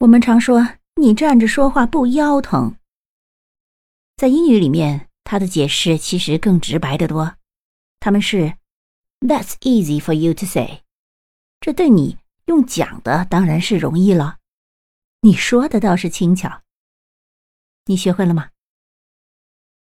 我们常说，你站着说话不腰疼。在英语里面，它的解释其实更直白的多。他们是 that's easy for you to say。这对你用讲的当然是容易了，你说的倒是轻巧。你学会了吗？